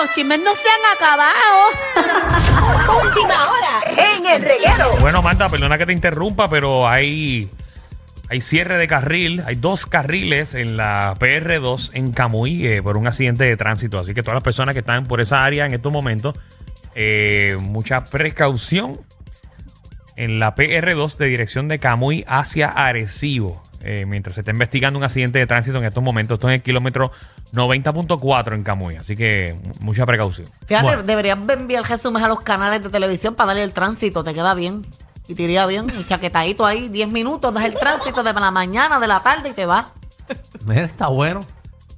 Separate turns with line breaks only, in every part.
los chismes no se han acabado.
Última hora en el reguero.
Bueno, Manda, perdona que te interrumpa, pero hay, hay cierre de carril. Hay dos carriles en la PR2 en Camuy eh, por un accidente de tránsito. Así que todas las personas que están por esa área en estos momentos, eh, mucha precaución en la PR2 de dirección de Camuy hacia Arecibo. Eh, mientras se está investigando un accidente de tránsito en estos momentos, esto es en el kilómetro 90.4 en Camuy. Así que mucha precaución.
Fíjate,
Bueno.
deberías enviar resúmenes a los canales de televisión para darle el tránsito, te queda bien. Y te iría bien, y chaquetadito ahí, 10 minutos, das el tránsito de la mañana, de la tarde y te vas.
Mira, está bueno.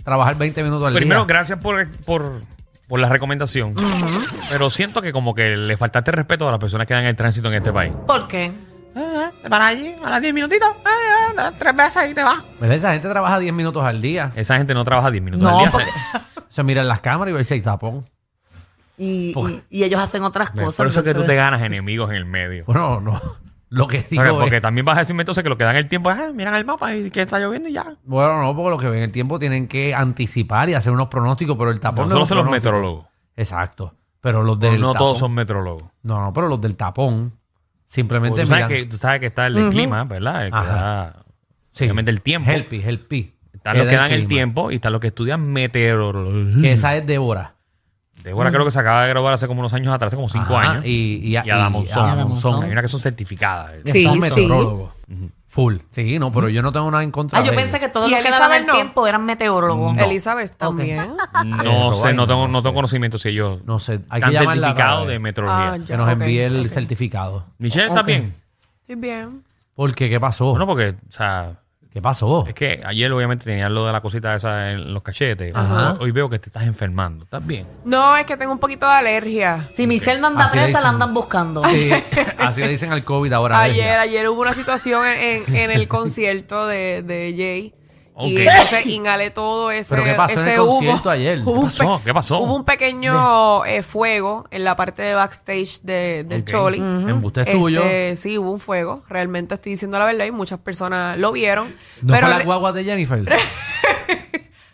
Trabajar 20 minutos al
Primero,
día.
gracias por, por, por la recomendación. Pero siento que como que le faltaste respeto a las personas que dan el tránsito en este país.
¿Por qué?
Te paras allí a las 10 minutitos, eh, eh, tres veces y te vas.
¿Verdad? Esa gente trabaja 10 minutos al día.
Esa gente no trabaja 10 minutos
No,
al día.
porque-
Se mira en las cámaras y ve si hay tapón.
Y,
Por-
y- y ellos hacen otras
Por
cosas.
eso es que tú te ganas enemigos en el medio.
Bueno, no. Lo que digo
Porque, porque
es-
también vas a decirme entonces que lo que dan el tiempo es, ah, miran el mapa y que está lloviendo y ya.
Bueno, no, porque lo que ven el tiempo tienen que anticipar y hacer unos pronósticos, pero el tapón
No,
no,
son los
pronóstico.
meteorólogos.
Exacto. Pero los del
no
tapón-
todos son meteorólogos.
No, no, pero los del tapón simplemente
Tú sabes, que, tú sabes que está el de clima, ¿verdad? El que
Ajá.
da,
Sí.
obviamente el tiempo.
Helpi, helpi.
Están los que dan el tiempo y están los que estudian meteorología.
Que esa es Débora.
Débora creo que se acaba de graduar hace como unos años atrás, hace como cinco
Ajá,
años.
Y, y,
Y Adam Monzón.
Adam Monzón.
Hay unas que son certificadas.
Sí,
son
sí.
meteorólogos. Full. Sí, no, pero yo no tengo nada en contra
Ah, yo pensé que todos
¿Y
los que daban
Elizabeth
el
no?
tiempo eran meteorólogos.
Elizabeth también.
No sé, no tengo,
no
no tengo conocimiento si ellos
No sé, hay
están
que llamarla
certificados
para
de meteorología.
Ah, ya.
Que nos
Ok,
envíe el
ok.
certificado.
Michelle está bien.
Estoy bien.
¿Por qué? ¿Qué pasó?
Bueno, porque, o sea,
¿Qué pasó?
es que ayer obviamente tenías lo de la cosita esa en los cachetes.
Ajá.
Hoy veo que te estás enfermando. ¿Estás bien?
No, es que tengo un poquito de alergia.
Si Michelle no anda
Así le
presa, la
dicen.
andan buscando.
Sí, así le dicen al COVID ahora.
Ayer,
alergia.
ayer hubo una situación en, en- en el concierto de, de Jay. Y entonces inhalé todo ese,
¿Pero qué pasó en el
ese humo.
concierto ayer?
Hubo
¿Qué
un
pasó?
pe-
¿Qué pasó?
Hubo un pequeño eh, fuego en la parte de backstage de- del
Ok.
Choli.
Embuste es tuyo.
Este, sí, hubo un fuego. Realmente estoy diciendo la verdad y muchas personas lo vieron.
¿No
pero
fue la
re-
guagua de Jennifer?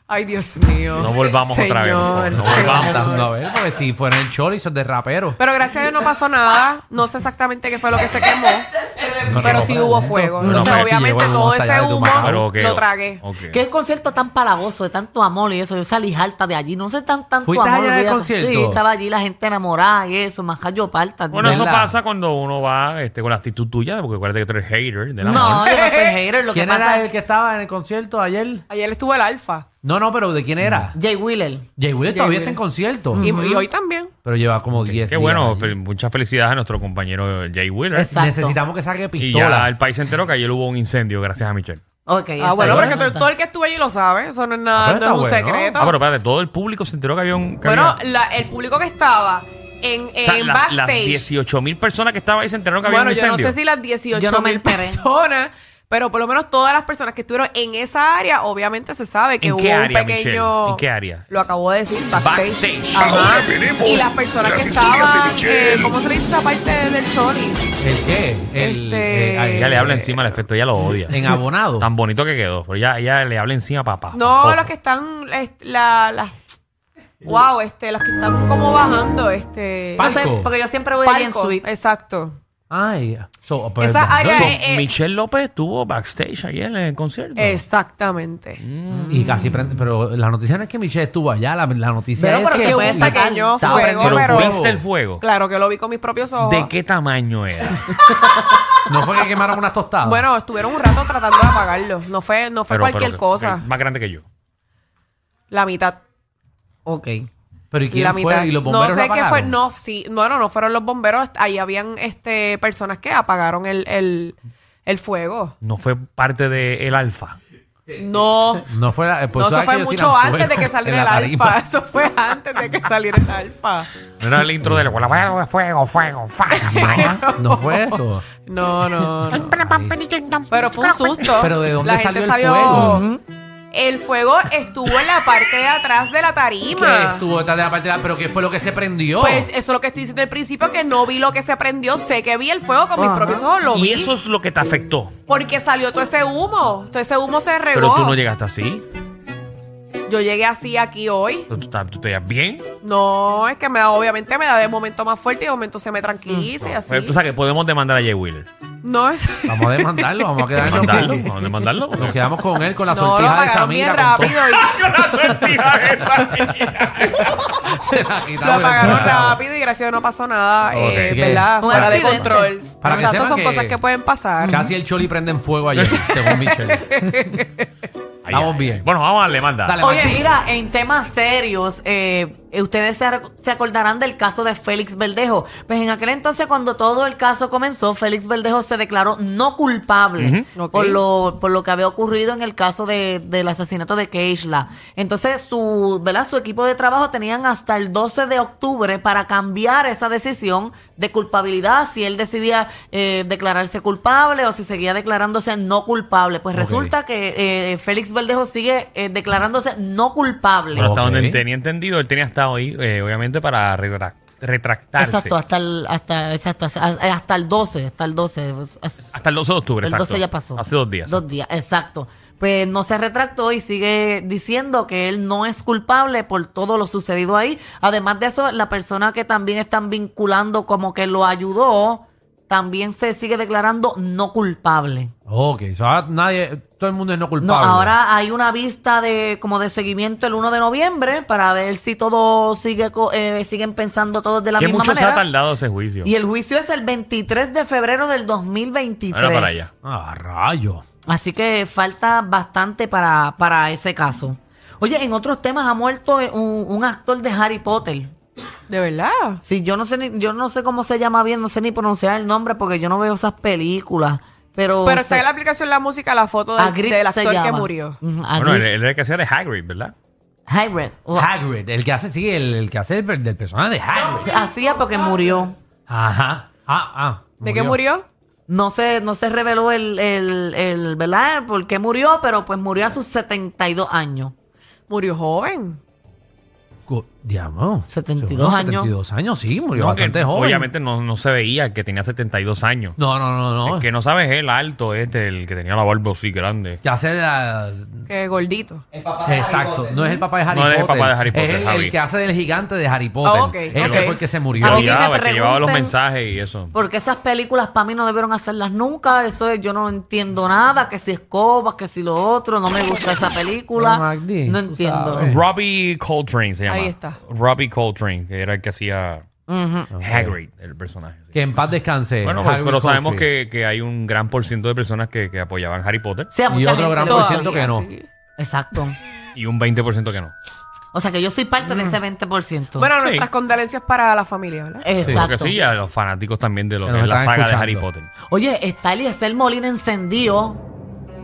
Ay, Dios mío.
No volvamos otra vez, por favor.
Señor,
No
señor.
volvamos.
A ver, porque si fuera el choli, es de rapero.
Pero gracias a Dios no pasó nada. No sé exactamente qué fue lo que se quemó. Pero sí hubo fuego. Entonces,
sí
obviamente, todo ese humo.
Pero,
lo tragué.
ok.
Qué concierto tan palagoso, de tanto amor y eso. Yo salí harta de allí. No sé tan tanto
¿Fuiste
amor.
allá concierto?
Sí, estaba allí la gente enamorada y eso. Más yo parta.
Bueno, eso pasa cuando uno va este, con la actitud tuya, porque acuérdate que tú eres hater del amor.
No, yo no soy hater. Lo que
¿Quién
pasa
era el que estaba en el concierto ayer?
Ayer estuvo el alfa.
No, no, pero ¿de quién era?
Jay Wheeler.
Jay Wheeler
Jay
todavía está en concierto.
Y, y hoy también.
Pero lleva como 10
Qué
días
bueno, fel- muchas felicidades a nuestro compañero Jay Wheeler.
Exacto.
Necesitamos que saque
Y
pistola.
ya el país se enteró que ayer hubo un incendio gracias a Michelle.
Ok.
Ah, bueno,
es
pero que todo, el que estuvo allí lo sabe. Eso no es
Ah,
nada,
pero
no es un
está bueno.
secreto.
Ah, pero espérate, todo el público se enteró que había un... que
bueno,
había-
la- el público que estaba en,
o sea,
en
la- las
backstage.
18 mil personas que estaban ahí se enteraron que había
Bueno,
un
yo no
incendio.
sé si las 18
Yo no me
mil
enteré.
personas, pero por lo menos todas las personas que estuvieron en esa área, obviamente se sabe que
¿En
hubo
qué
un pequeño.
Michelle? ¿En qué área?
Lo acabo de decir, backstage.
Backstage.
Ajá.
Ahora veremos
y las personas
las
que estaban, eh, ¿cómo se le dice esa parte del choli?
¿El qué? El,
Este-
eh,
Ella le habla encima al efecto, ella lo odia.
en abonado.
Tan bonito que quedó, pero ella, ella le habla encima a papá.
No,
Papá.
los que están, este, la, la- wow, este, los que están como bajando, este,
Palco.
porque yo siempre voy en
palco,
suite.
exacto.
Ay, so, pues,
Esa área
So,
es- eh,
Michelle López estuvo backstage ayer en el concierto.
Exactamente.
Y casi prende, pero la noticia no es que Michelle estuvo allá, la, la noticia
Pero,
es
pero
que
que hubo
puede
un pequeño
estaba
fuego,
prendido
pero
pero,
viste el fuego.
claro que lo vi con mis propios ojos.
¿De qué tamaño era?
no fue que quemaron unas tostadas.
Bueno, estuvieron un rato tratando de apagarlo. No fue, no fue
Pero-
cualquier
pero-
cosa.
Más grande que yo.
La mitad.
Ok.
Pero ¿y quién
la
fue?
mitad.
¿Y los
no sé
lo
qué fue.
apagaron?
No, sí, no, no, fueron los bomberos. Ahí habían este personas que apagaron el, el, el fuego.
No fue parte de el alfa.
No.
No fue, la- pues,
no, eso
¿sabes
fue mucho
tiran
antes de que
en
saliera
la
el
tarima?
alfa. Eso fue antes de que saliera el alfa.
No era el intro del fuego, fuego, fuego.
No fue eso.
No, no, no. Pero fue un susto.
Pero ¿de dónde
La
salió el fuego?
El fuego estuvo en la parte de atrás de la tarima.
¿Qué estuvo detrás de la parte de la- pero qué fue lo que se prendió?
Pues eso es lo que estoy diciendo al principio, que no vi lo que se prendió. Sé que vi el fuego con mis propios ojos, lo
Y eso es lo que te afectó.
Porque salió todo ese humo. Todo ese humo se regó.
Pero tú no llegaste así.
Yo llegué así aquí hoy.
¿Tú, estás- tú te ves bien?
No, es que me da, obviamente me da de momento más fuerte y de momento se me tranquiliza y así.
Pues, tú sabes que podemos demandar a Jay Wheeler.
No es.
Vamos a demandarlo, vamos a quedarnos
Demandarlo,
con,
vamos a demandarlo.
Nos quedamos con él, con la
no,
sortija de
bien
Samira. con todo.
rápido y
La sortija esa.
Se la quitamos.
lo pagaron rápido y gracias a Dios no pasó nada,
Ok.
eh,
que-
¿verdad?
Un
Fuera de control.
Para que
Exacto,
sepan
son
que-
cosas que pueden pasar.
Casi el choli prende en fuego ayer, según Michelle. Estamos bien.
Bueno, vamos a darle, manda.
Dale.
Oye,
Martín.
mira, en temas serios, eh, ustedes se, acordarán del caso de Félix Verdejo. Pues en aquel entonces, cuando todo el caso comenzó, Félix Verdejo se declaró no culpable por, lo, por lo que había ocurrido en el caso de, del asesinato de Keishla. Entonces, su, ¿verdad? su equipo de trabajo tenían hasta el 12 de octubre para cambiar esa decisión de culpabilidad, si él decidía eh, declararse culpable o si seguía declarándose no culpable. Pues resulta que eh, Félix Verdejo sigue eh, declarándose no culpable.
Bueno, hasta donde tenía entendido, él tenía hasta hoy, eh, obviamente, para retra- retractarse.
Exacto, hasta el, hasta, exacto, hasta, hasta el 12, hasta el 12. es- es-
Hasta el 12 de octubre,
el
exacto.
12 ya pasó.
Hace dos días.
Dos días, exacto. Pues no se retractó y sigue diciendo que él no es culpable por todo lo sucedido ahí. Además de eso, la persona que también están vinculando como que lo ayudó, también se sigue declarando no culpable.
Ok, ahora nadie, todo el mundo es no
No,
culpable.
ahora hay una vista de como de seguimiento el 1 de noviembre para ver si todo sigue co- eh, siguen pensando todos de la
Que
misma
mucho se ha
manera.
tardado ese juicio.
Y el juicio es el 23 de febrero del 2023.
Ahora para allá.
Ah, rayo.
Así que falta bastante para, para ese caso. Oye, en otros temas ha muerto un, un actor de Harry Potter.
¿De verdad?
Sí, yo no sé ni, yo no sé cómo se llama bien, no sé ni pronunciar el nombre porque yo no veo esas películas. Pero,
Pero está
se-
en la aplicación la música, la foto del,
Hagrid
del
se
actor que
llama.
murió.
Ujú,
Bueno,
Hagrid.
él, él era el que hacía de Hagrid, ¿verdad?
Hagrid. Oh,
Hagrid, el que hace, sí, el, el que hace el, del personaje de Hagrid.
Hacía porque murió.
Ajá. Ah, ah.
¿De qué murió?
No se, no se reveló el, el, el, ¿verdad? por qué murió, pero pues murió a sus 72 años.
Murió joven.
Cu- Diablo.
72
Seguro,
años.
72 años, sí, murió
No, que
bastante joven.
Obviamente no, no se veía que tenía 72 años.
No, no, no, no.
El que no sabes es el alto este, el que tenía la barba así grande.
Ya sé la...
Que gordito.
Exacto, no es el papá de Harry
No es
Potter.
el papá de Harry Potter,
Es el, que hace del gigante de Harry Potter.
Ah, ok,
Ese
ok.
fue el que se murió.
que
llevaba, que llevaba los mensajes y eso.
Porque esas películas para mí no debieron hacerlas nunca. Eso es, yo no entiendo nada. Que si escobas, que si lo otro. No me gusta esa película.
No, Magdi,
no
tú
entiendo.
sabes.
Robbie Coltrane se llama.
Ahí está.
Robbie Coltrane, que era el que hacía
Ujú.
Hagrid, el personaje.
Que en paz descanse.
Bueno, pues, pero sabemos que, que hay un gran por ciento de personas que, que apoyaban Harry Potter
Sí,
Y otro gran por ciento que no.
sí.
Exacto.
y un 20% que no.
O sea que yo soy parte de ese 20%.
Bueno,
Sí.
nuestras condolencias para la familia, ¿verdad?
Exacto.
Porque sí, a los fanáticos también de lo
Que
que
nos
es la saga de. Harry Potter.
Oye, está Eliezer Molina encendido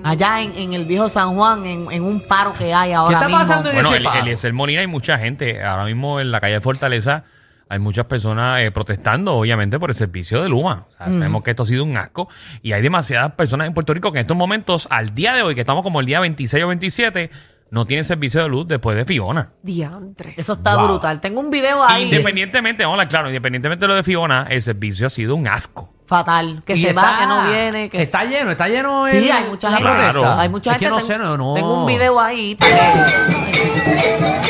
allá en, en el viejo San Juan, en, en un paro que hay ahora
está
mismo.
pasando en
Bueno,
ese
el,
paro.
Eliezer Molina hay mucha gente. Ahora mismo en la calle de Fortaleza hay muchas personas eh, protestando, obviamente, por el servicio de Luma. O sea, Sabemos que esto ha sido un asco. Y hay demasiadas personas en Puerto Rico que en estos momentos, al día de hoy, que estamos como el día 26 o 27, no tienen servicio de luz después de Fiona.
Diantre.
Eso está
Wow.
brutal. Tengo un video ahí
Independientemente, vamos a hablar claro, independientemente de lo de Fiona, el servicio ha sido un asco.
Fatal. Que
Y
se
está-
va, que no viene. Que
Está lleno, está lleno.
Sí,
el-
hay mucha
la
gente.
Protesta.
Hay mucha
es que
gente.
no sé,
tengo,
no, no.
tengo un video ahí. para que-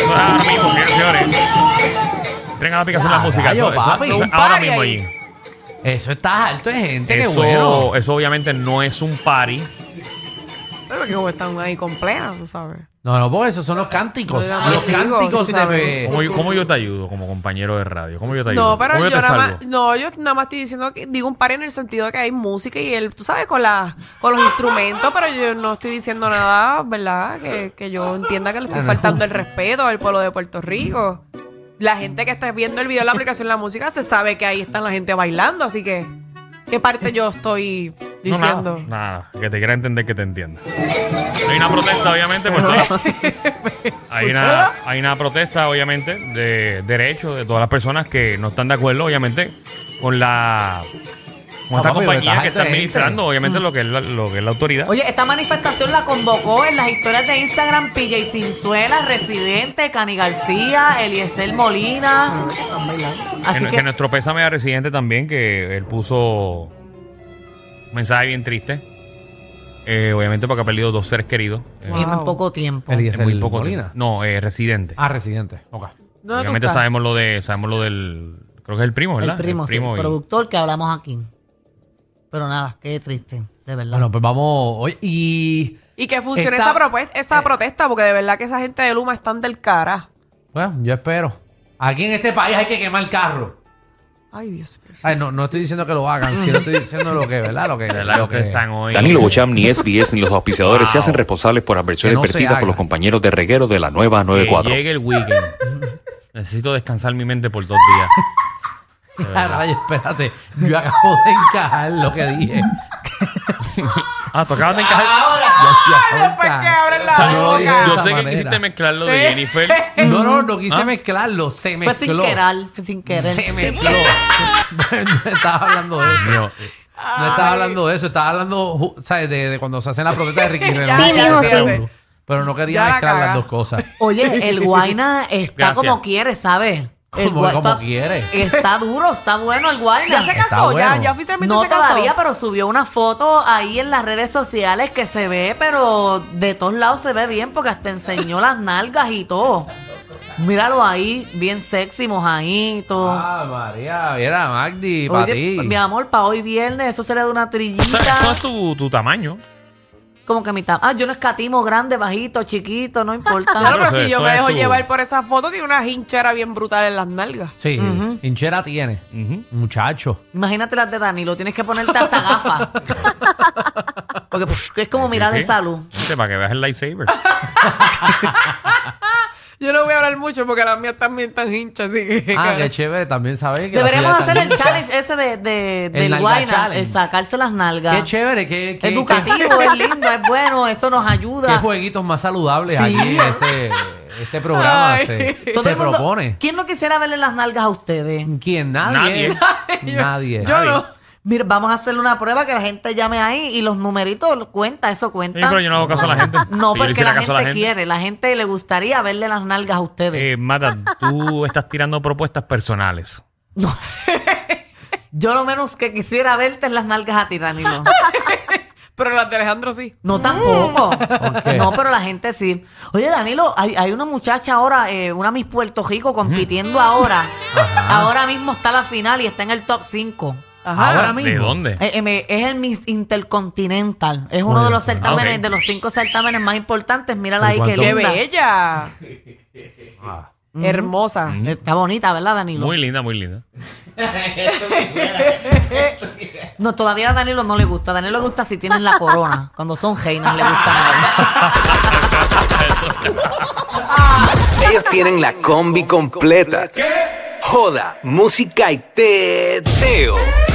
Ahora mismo, señores. Entren a la aplicación de la
Ya,
música.
rayo,
Eso- eso-
papi.
eso-
Un
ahora
party
mismo
ahí.
allí.
Eso está alto de gente, qué
Eso,
bueno.
eso obviamente no es un party.
Pero que como están ahí completas, tú sabes.
No, no, porque esos son los cánticos. Los
digo,
cánticos
tú
de...
sabes.
¿Cómo, yo- cómo yo te ayudo como compañero de radio? ¿Cómo yo te ayudo?
No, pero
¿Cómo
yo,
te
nada
salvo?
más, no, yo nada más estoy diciendo que digo un par en el sentido de que hay música y el, tú sabes, con la, con los instrumentos, pero yo no estoy diciendo nada, ¿verdad? Que, que yo entienda que le estoy faltando el respeto al pueblo de Puerto Rico. La gente que está viendo el video de la aplicación de la música se sabe que ahí está la gente bailando, así que ¿qué parte yo estoy
No,
diciendo?
nada, nada, que te quiera entender que te entienda. Hay una protesta, obviamente, pues todo- hay, una, hay una protesta, obviamente, de derechos de todas las personas que no están de acuerdo, obviamente, con la con
No,
esta compañía que está administrando, obviamente, lo que es la, lo que es la autoridad.
Oye, esta manifestación la convocó en las historias de Instagram PJ Cinzuela, Residente, Cani García, Eliezer Molina. Así
que,
que,
que nuestro pésame a Residente también, que él puso un mensaje bien triste. Eh, obviamente porque ha perdido dos seres queridos. eh,
Wow.
En muy poco tiempo.
En muy poco
Molina.
tiempo. No, eh, residente.
Ah, residente. Ok.
¿Dónde tú
Obviamente sabemos lo de, sabemos lo del, creo que es el primo, ¿verdad?
El primo, sí, el
y-
productor que hablamos aquí. Pero nada, qué triste, de verdad.
Bueno, pues vamos. Oye, y.
Y que funcione esa, propuesta, esa protesta, porque de verdad que esa gente de Luma están del cara.
Bueno, yo espero. Aquí en este país hay que quemar carro.
Ay, Dios mío.
Ay, no, no estoy diciendo que lo hagan, sino estoy diciendo lo que, ¿verdad? Lo que,
verdad
lo
que están hoy.
Danilo Bocham, ni SBS, ni los auspiciadores se
Wow.
hacen responsables por adversiones
Que no se
vertidas por los compañeros de reguero de la nueva
Que
94.
llegue el weekend. Necesito descansar mi mente por dos días.
Ah, rayos, espérate. Yo acabo de encajar lo que dije.
Ah, tú acabas de encajar.
Yo acabo de
después que abren la
O sea, no lo dije
boca.
de
Yo
esa
sé que
manera.
quisiste mezclar lo de
Sí.
Jennifer.
No, no, no quise
¿Ah?
mezclarlo. Se
fue
mezcló.
sin querer, fue sin querer.
Se mezcló. no estaba hablando de eso. No estaba hablando de eso. Estaba hablando, ju- ¿sabes? De, de cuando se hacen la protesta de Ricky Renuncia.
Sí, mijo,
sí.
Pero no quería
Ya la
mezclar las
caga.
dos cosas.
Oye, el Guayna está
Gracias.
como quiere, ¿sabes? El
Como-
Guay-
como
está-
quiere.
Está duro, está bueno el Guayna.
Ya se casó, ya,
bueno.
ya oficialmente
No
se casó.
todavía, pero subió una foto ahí en las redes sociales que se ve, pero de todos lados se ve bien porque hasta enseñó las nalgas y todo. Míralo ahí, bien sexy, mojadito.
Ah, María, mira, Magdi, para
Oye,
ti.
mi amor, para hoy viernes, eso se le da una
¿Sabes
trillita.
cuál es tu, tu tamaño?
Como que mitad. Ah, yo no escatimo grande, bajito, chiquito, no importa.
Claro, pero si yo me dejo llevar por esa foto, tiene una hinchera bien brutal en las nalgas.
Sí, hinchera tiene. Muchacho.
Imagínate las de Danilo, tienes que ponerte hasta gafas. Porque pues, es como mirar
Sí,
de salud.
Para que veas el lightsaber.
Yo no voy a hablar mucho porque las mías también están hinchas, así que...
Ah, qué chévere. También sabes que.
Deberíamos hacer el challenge ese de, de-
El
del Guayna, el sacarse las nalgas.
Qué chévere, qué, qué,
Educativo, es lindo, es bueno, eso nos ayuda.
qué jueguitos más saludables
Sí.
este, este programa
Ay.
se,
mundo-
propone.
¿Quién no quisiera verle las nalgas a ustedes?
¿Quién? Nadie. Nadie.
Yo no.
Mira, vamos a hacerle una prueba que la gente llame ahí y los numeritos cuenta, eso cuenta.
Sí, pero yo no hago caso a la gente.
No,
Si yo le
porque
hiciera
la
caso
gente,
a la
quiere, la gente le gustaría verle las nalgas a ustedes.
Eh, Mata, tú estás tirando propuestas personales.
Yo lo menos que quisiera verte es las nalgas a ti, Danilo.
Pero las de Alejandro sí.
No tampoco. No, pero la gente sí. Oye, Danilo, hay, hay una muchacha ahora, eh, una Miss Puerto Rico compitiendo ahora. Ahora mismo está la final y está en el top 5.
Ajá.
Ahora mismo.
¿De dónde?
Eh, eh, me- es el Miss Intercontinental. Es uno de los certámenes,
ok.
de los cinco certámenes más importantes. Mírala ahí,
¿Pero
qué
cuánto?
¡Qué
linda.
bella!
Ah.
Hermosa.
Está bonita, ¿verdad, Danilo?
Muy linda, muy linda.
No, todavía a Danilo no le gusta. A Danilo le gusta si tienen la corona. Cuando son reinas le gusta.
Ellos tienen la combi completa. Joda, música y teo.